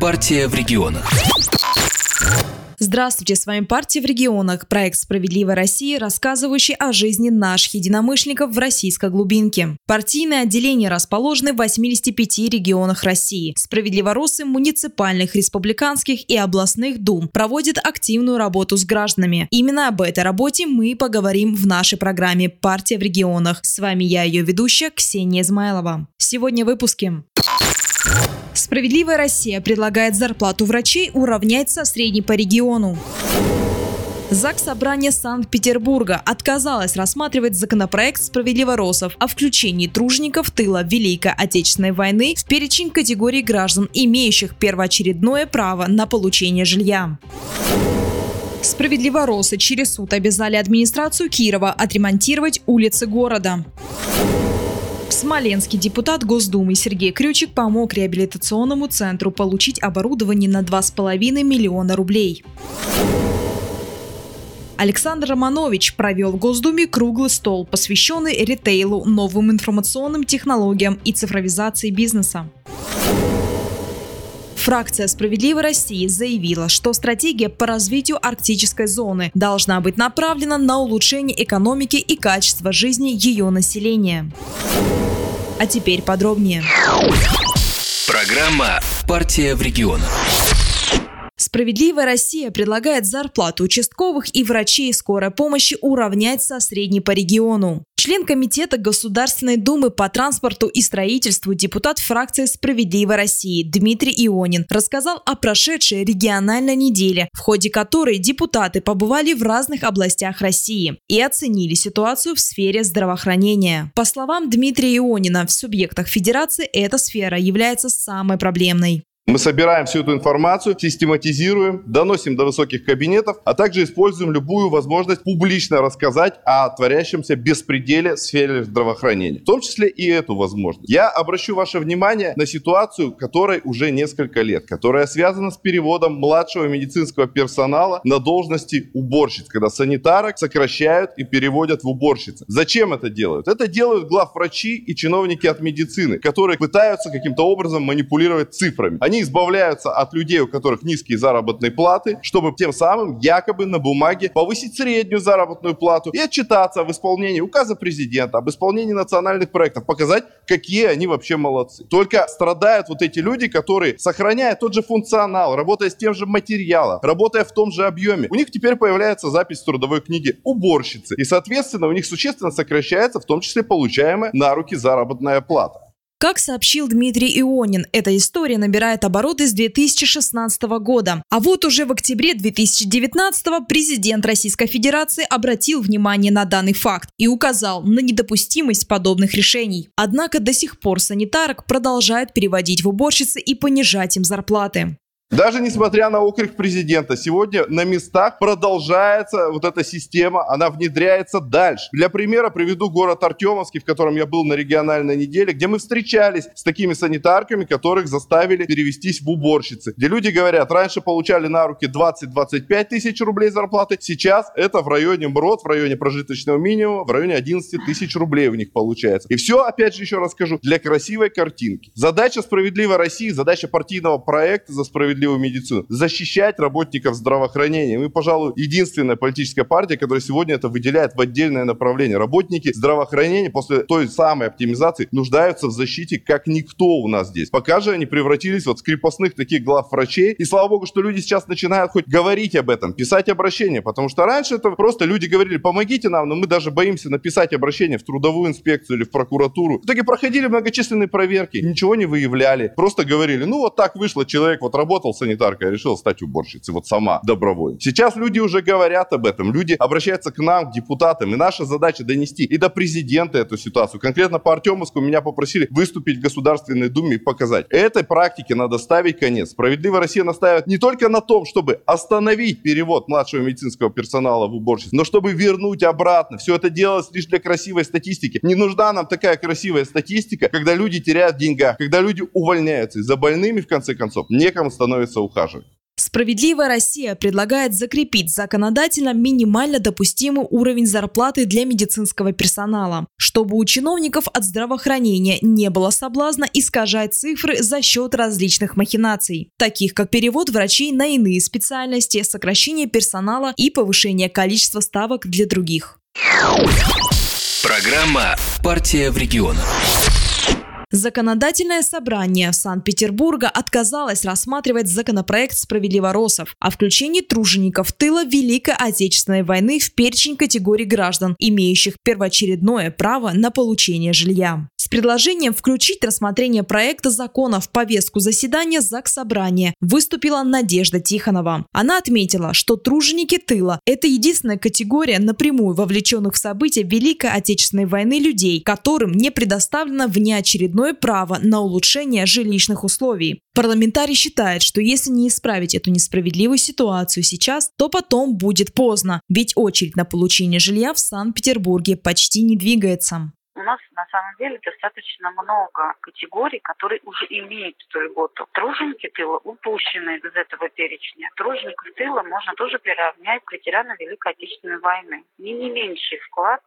Партия в регионах. Здравствуйте, с вами «Партия в регионах», проект «Справедливая Россия», рассказывающий о жизни наших единомышленников в российской глубинке. Партийные отделения расположены в 85 регионах России. Справедливоросы муниципальных, республиканских и областных дум проводят активную работу с гражданами. Именно об этой работе мы поговорим в нашей программе «Партия в регионах». С вами я, ее ведущая, Ксения Измайлова. Сегодня в выпуске. Справедливая Россия предлагает зарплату врачей уравнять со средней по региону. ЗАГС Собрания Санкт-Петербурга отказалась рассматривать законопроект справедливоросов о включении тружеников тыла Великой Отечественной войны в перечень категорий граждан, имеющих первоочередное право на получение жилья. Справедливоросы через суд обязали администрацию Кирова отремонтировать улицы города. Смоленский депутат Госдумы Сергей Крючик помог реабилитационному центру получить оборудование на 2,5 миллиона рублей. Александр Романович провел в Госдуме круглый стол, посвященный ритейлу, новым информационным технологиям и цифровизации бизнеса. Фракция «Справедливой России» заявила, что стратегия по развитию арктической зоны должна быть направлена на улучшение экономики и качества жизни ее населения. А теперь подробнее. Программа «Партия в регионах». Справедливая Россия предлагает зарплату участковых и врачей скорой помощи уравнять со средней по региону. Член Комитета Государственной Думы по транспорту и строительству депутат фракции «Справедливой России» Дмитрий Ионин рассказал о прошедшей региональной неделе, в ходе которой депутаты побывали в разных областях России и оценили ситуацию в сфере здравоохранения. По словам Дмитрия Ионина, в субъектах Федерации эта сфера является самой проблемной. Мы собираем всю эту информацию, систематизируем, доносим до высоких кабинетов, а также используем любую возможность публично рассказать о творящемся беспределе в сфере здравоохранения. В том числе и эту возможность. Я обращу ваше внимание на ситуацию, которой уже несколько лет, которая связана с переводом младшего медицинского персонала на должности уборщиц, когда санитарок сокращают и переводят в уборщицы. Зачем это делают? Это делают главврачи и чиновники от медицины, которые пытаются каким-то образом манипулировать цифрами. Они они избавляются от людей, у которых низкие заработные платы, чтобы тем самым якобы на бумаге повысить среднюю заработную плату и отчитаться об исполнении указа президента, об исполнении национальных проектов, показать, какие они вообще молодцы. Только страдают вот эти люди, которые, сохраняя тот же функционал, работая с тем же материалом, работая в том же объеме, у них теперь появляется запись в трудовой книге уборщицы. И, соответственно, у них существенно сокращается, в том числе получаемая на руки заработная плата. Как сообщил Дмитрий Ионин, эта история набирает обороты с 2016 года. А вот уже в октябре 2019 президент Российской Федерации обратил внимание на данный факт и указал на недопустимость подобных решений. Однако до сих пор санитарок продолжают переводить в уборщицы и понижать им зарплаты. Даже несмотря на окрик президента, сегодня на местах продолжается вот эта система, она внедряется дальше. Для примера приведу город Артемовский, в котором я был на региональной неделе, где мы встречались с такими санитарками, которых заставили перевестись в уборщицы. Где люди говорят, раньше получали на руки 20-25 тысяч рублей зарплаты, сейчас это в районе МРОД, в районе прожиточного минимума, в районе 11 тысяч рублей у них получается. И все, опять же, еще раз скажу, для красивой картинки. Задача справедливой России, задача партийного проекта за справедливость справедливую медицину, защищать работников здравоохранения. Мы, пожалуй, единственная политическая партия, которая сегодня это выделяет в отдельное направление. Работники здравоохранения после той самой оптимизации нуждаются в защите как никто у нас здесь. Пока же они превратились вот в крепостных таких глав врачей. И слава богу, что люди сейчас начинают хоть говорить об этом, писать обращения. Потому что раньше это просто люди говорили, помогите нам, но мы даже боимся написать обращение в трудовую инспекцию или в прокуратуру. В итоге проходили многочисленные проверки, ничего не выявляли. Просто говорили, ну вот так вышло, человек вот работал работал санитаркой, решила стать уборщицей, вот сама добровольно. Сейчас люди уже говорят об этом, люди обращаются к нам, к депутатам, и наша задача донести и до президента эту ситуацию. Конкретно по Артемовску меня попросили выступить в Государственной Думе и показать. Этой практике надо ставить конец. Справедливая Россия настаивает не только на том, чтобы остановить перевод младшего медицинского персонала в уборщицу, но чтобы вернуть обратно. Все это делалось лишь для красивой статистики. Не нужна нам такая красивая статистика, когда люди теряют в когда люди увольняются. И за больными, в конце концов, некому становится ухаживать. Справедливая Россия предлагает закрепить законодательно минимально допустимый уровень зарплаты для медицинского персонала, чтобы у чиновников от здравоохранения не было соблазна искажать цифры за счет различных махинаций, таких как перевод врачей на иные специальности, сокращение персонала и повышение количества ставок для других. Программа «Партия в регионах». Законодательное собрание Санкт-Петербурга отказалось рассматривать законопроект «Справедливоросов» о включении тружеников тыла Великой Отечественной войны в перечень категорий граждан, имеющих первоочередное право на получение жилья. С предложением включить рассмотрение проекта закона в повестку заседания ЗАГС Собрания выступила Надежда Тихонова. Она отметила, что труженики тыла – это единственная категория напрямую вовлеченных в события Великой Отечественной войны людей, которым не предоставлено внеочередное право на улучшение жилищных условий. Парламентарий считает, что если не исправить эту несправедливую ситуацию сейчас, то потом будет поздно, ведь очередь на получение жилья в Санкт-Петербурге почти не двигается у нас на самом деле достаточно много категорий, которые уже имеют эту льготу. Труженики тыла упущены из этого перечня. Тружеников тыла можно тоже приравнять к ветеранам Великой Отечественной войны. Не, не меньший вклад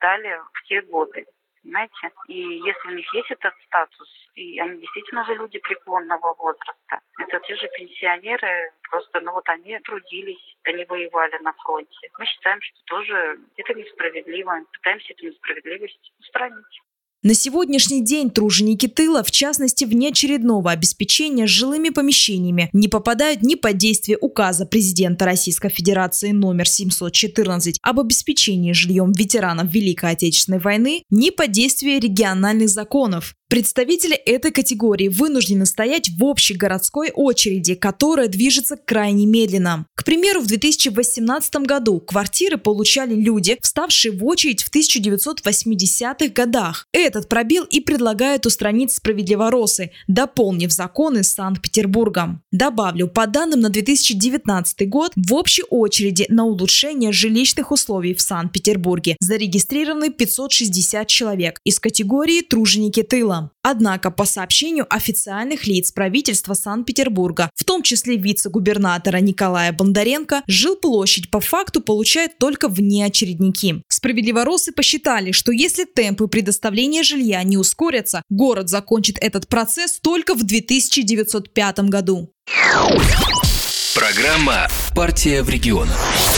дали в те годы понимаете? И если у них есть этот статус, и они действительно уже люди преклонного возраста, это те же пенсионеры, просто, ну вот они трудились, они воевали на фронте. Мы считаем, что тоже это несправедливо, пытаемся эту несправедливость устранить. На сегодняшний день труженики тыла, в частности внеочередного обеспечения жилыми помещениями, не попадают ни под действие указа президента Российской Федерации номер 714 об обеспечении жильем ветеранов Великой Отечественной войны, ни под действие региональных законов. Представители этой категории вынуждены стоять в общей городской очереди, которая движется крайне медленно. К примеру, в 2018 году квартиры получали люди, вставшие в очередь в 1980-х годах. Этот пробел и предлагают устранить справедливоросы, дополнив законы Санкт-Петербурга. Добавлю, по данным на 2019 год, в общей очереди на улучшение жилищных условий в Санкт-Петербурге зарегистрированы 560 человек из категории «труженики тыла». Однако, по сообщению официальных лиц правительства Санкт-Петербурга, в том числе вице-губернатора Николая Бондаренко, жилплощадь по факту получают только внеочередники. Справедливоросы посчитали, что если темпы предоставления жилья не ускорятся, город закончит этот процесс только в 2905 году. Программа «Партия в регионах».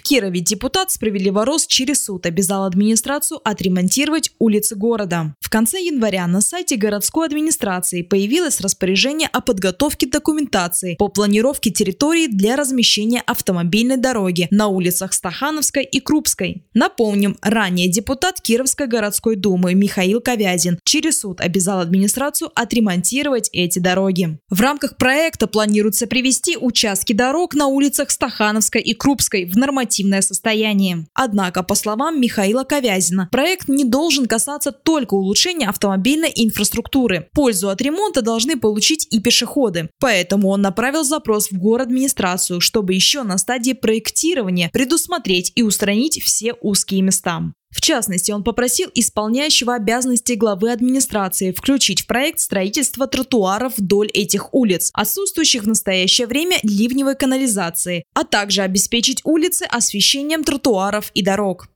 Кирове депутат «Справедливорос» через суд обязал администрацию отремонтировать улицы города. В конце января на сайте городской администрации появилось распоряжение о подготовке документации по планировке территории для размещения автомобильной дороги на улицах Стахановской и Крупской. Напомним, ранее депутат Кировской городской думы Михаил Ковязин через суд обязал администрацию отремонтировать эти дороги. В рамках проекта планируется привести участки дорог на улицах Стахановской и Крупской в нормативный активное состояние. Однако, по словам Михаила Ковязина, проект не должен касаться только улучшения автомобильной инфраструктуры. Пользу от ремонта должны получить и пешеходы. Поэтому он направил запрос в город администрацию, чтобы еще на стадии проектирования предусмотреть и устранить все узкие места. В частности, он попросил исполняющего обязанности главы администрации включить в проект строительство тротуаров вдоль этих улиц, отсутствующих в настоящее время ливневой канализации, а также обеспечить улицы освещением тротуаров и дорог.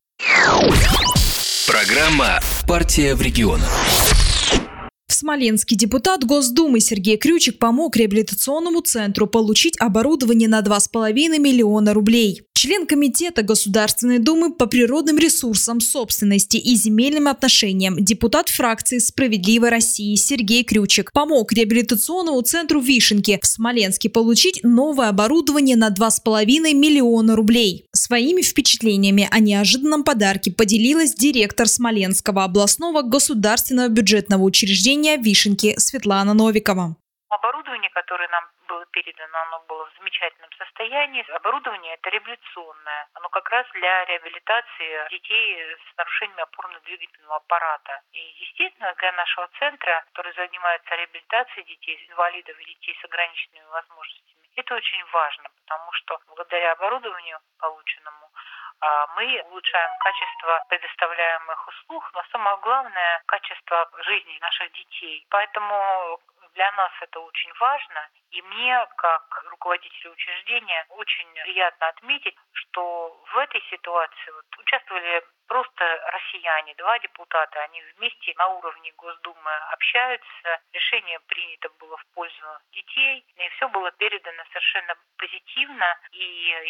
Программа «Партия в регионах». В Смоленске депутат Госдумы Сергей Крючик помог реабилитационному центру получить оборудование на 2,5 миллиона рублей. Член Комитета Государственной Думы по природным ресурсам, собственности и земельным отношениям, депутат фракции «Справедливой России» Сергей Крючик помог реабилитационному центру Вишенки в Смоленске получить новое оборудование на 2,5 миллиона рублей. Своими впечатлениями о неожиданном подарке поделилась директор Смоленского областного государственного бюджетного учреждения Вишенки Светлана Новикова. Оборудование, которое нам было передано, оно было в замечательном состоянии. Оборудование это реабилитационное. Оно как раз для реабилитации детей с нарушениями опорно-двигательного аппарата. И, естественно, для нашего центра, который занимается реабилитацией детей, инвалидов и детей с ограниченными возможностями, это очень важно, потому что благодаря оборудованию полученному а, мы улучшаем качество предоставляемых услуг, но самое главное – качество жизни наших детей. Поэтому Для нас это очень важно, и мне, как руководителю учреждения, очень приятно отметить, что в этой ситуации вот, участвовали просто россияне, два депутата, они вместе на уровне Госдумы общаются, решение принято было в пользу детей, и все было передано совершенно позитивно, и,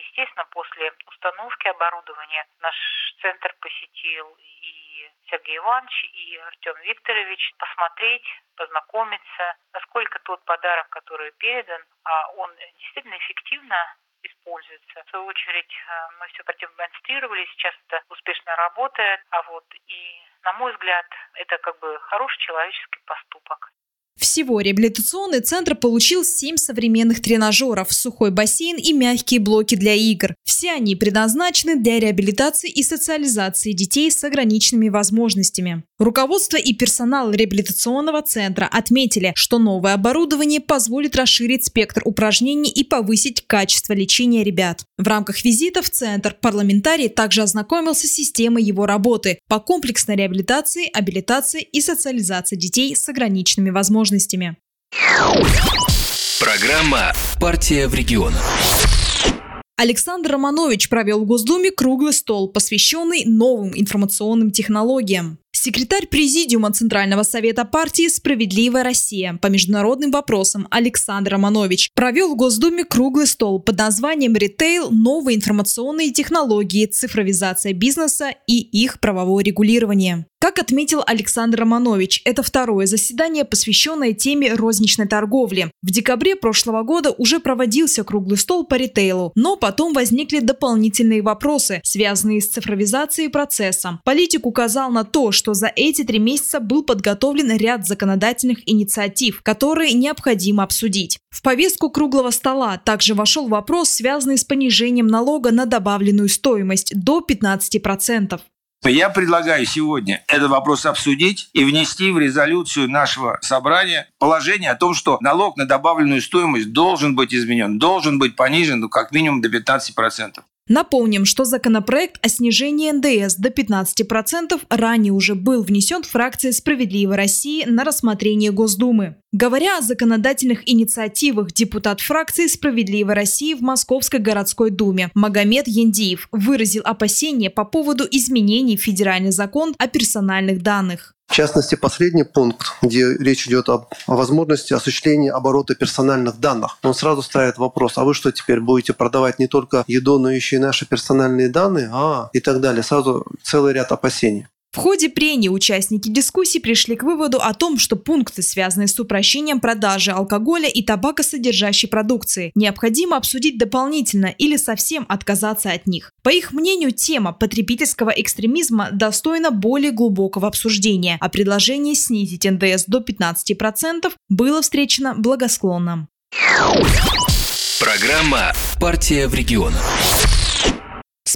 естественно, после установки оборудования наш центр посетил и Сергей Иванович, и Артем Викторович посмотреть, познакомиться, насколько тот подарок, который передан, а он действительно эффективно используется. В свою очередь э, мы все продемонстрировали, сейчас это успешно работает, а вот и, на мой взгляд, это как бы хороший человеческий поступок. Всего реабилитационный центр получил 7 современных тренажеров, сухой бассейн и мягкие блоки для игр. Все они предназначены для реабилитации и социализации детей с ограниченными возможностями. Руководство и персонал реабилитационного центра отметили, что новое оборудование позволит расширить спектр упражнений и повысить качество лечения ребят. В рамках визита в центр парламентарий также ознакомился с системой его работы по комплексной реабилитации, абилитации и социализации детей с ограниченными возможностями возможностями. Программа «Партия в регионах». Александр Романович провел в Госдуме круглый стол, посвященный новым информационным технологиям. Секретарь Президиума Центрального совета партии «Справедливая Россия» по международным вопросам Александр Романович провел в Госдуме круглый стол под названием «Ритейл. Новые информационные технологии, цифровизация бизнеса и их правовое регулирование». Как отметил Александр Романович, это второе заседание, посвященное теме розничной торговли. В декабре прошлого года уже проводился круглый стол по ритейлу, но потом возникли дополнительные вопросы, связанные с цифровизацией процесса. Политик указал на то, что за эти три месяца был подготовлен ряд законодательных инициатив, которые необходимо обсудить. В повестку круглого стола также вошел вопрос, связанный с понижением налога на добавленную стоимость до 15%. Я предлагаю сегодня этот вопрос обсудить и внести в резолюцию нашего собрания положение о том, что налог на добавленную стоимость должен быть изменен, должен быть понижен ну, как минимум до 15%. Напомним, что законопроект о снижении НДС до 15% ранее уже был внесен в фракции «Справедливой России» на рассмотрение Госдумы. Говоря о законодательных инициативах, депутат фракции «Справедливой России» в Московской городской думе Магомед Яндиев выразил опасения по поводу изменений в федеральный закон о персональных данных. В частности, последний пункт, где речь идет о возможности осуществления оборота персональных данных. Он сразу ставит вопрос, а вы что теперь будете продавать не только еду, но еще и наши персональные данные? А, и так далее. Сразу целый ряд опасений. В ходе прений участники дискуссии пришли к выводу о том, что пункты, связанные с упрощением продажи алкоголя и табакосодержащей продукции, необходимо обсудить дополнительно или совсем отказаться от них. По их мнению, тема потребительского экстремизма достойна более глубокого обсуждения, а предложение снизить НДС до 15% было встречено благосклонно. Программа «Партия в регионах».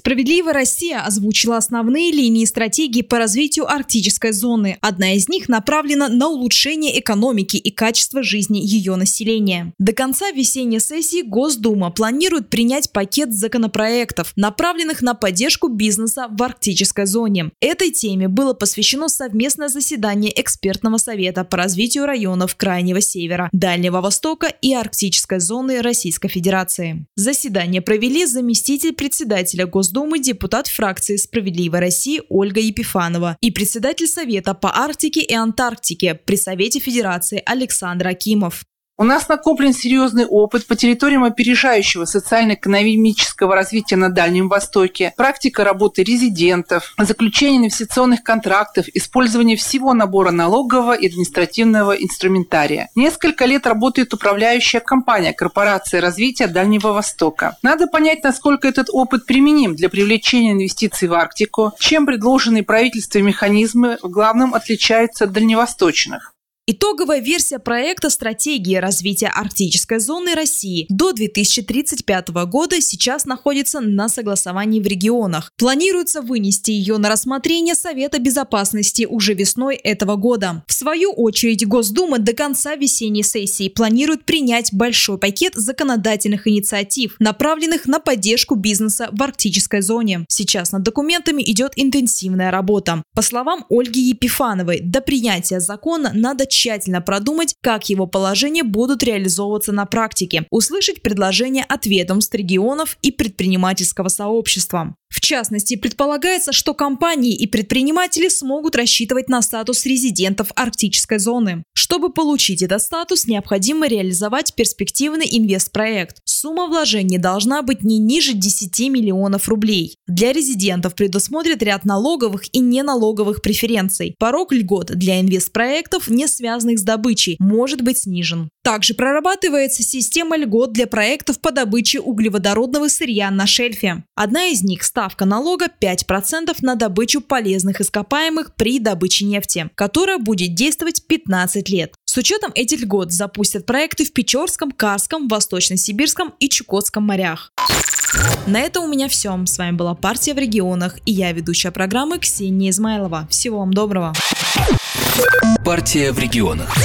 Справедливая Россия озвучила основные линии стратегии по развитию арктической зоны. Одна из них направлена на улучшение экономики и качества жизни ее населения. До конца весенней сессии Госдума планирует принять пакет законопроектов, направленных на поддержку бизнеса в арктической зоне. Этой теме было посвящено совместное заседание экспертного совета по развитию районов Крайнего Севера, Дальнего Востока и арктической зоны Российской Федерации. Заседание провели заместитель председателя Госдумы Госдумы депутат фракции «Справедливая Россия» Ольга Епифанова и председатель Совета по Арктике и Антарктике при Совете Федерации Александр Акимов. У нас накоплен серьезный опыт по территориям опережающего социально-экономического развития на Дальнем Востоке, практика работы резидентов, заключение инвестиционных контрактов, использование всего набора налогового и административного инструментария. Несколько лет работает управляющая компания Корпорация развития Дальнего Востока. Надо понять, насколько этот опыт применим для привлечения инвестиций в Арктику, чем предложенные правительством механизмы в главном отличаются от дальневосточных. Итоговая версия проекта «Стратегия развития арктической зоны России» до 2035 года сейчас находится на согласовании в регионах. Планируется вынести ее на рассмотрение Совета безопасности уже весной этого года. В свою очередь Госдума до конца весенней сессии планирует принять большой пакет законодательных инициатив, направленных на поддержку бизнеса в арктической зоне. Сейчас над документами идет интенсивная работа. По словам Ольги Епифановой, до принятия закона надо тщательно продумать, как его положения будут реализовываться на практике, услышать предложения от ведомств, регионов и предпринимательского сообщества. В частности, предполагается, что компании и предприниматели смогут рассчитывать на статус резидентов арктической зоны. Чтобы получить этот статус, необходимо реализовать перспективный инвестпроект. Сумма вложений должна быть не ниже 10 миллионов рублей. Для резидентов предусмотрят ряд налоговых и неналоговых преференций. Порог льгот для инвестпроектов, не связанных с добычей, может быть снижен. Также прорабатывается система льгот для проектов по добыче углеводородного сырья на шельфе. Одна из них – ставка налога 5% на добычу полезных ископаемых при добыче нефти, которая будет действовать 15 лет. С учетом этих льгот запустят проекты в Печорском, Карском, Восточно-Сибирском и Чукотском морях. На этом у меня все. С вами была «Партия в регионах» и я, ведущая программы Ксения Измайлова. Всего вам доброго. Партия в регионах.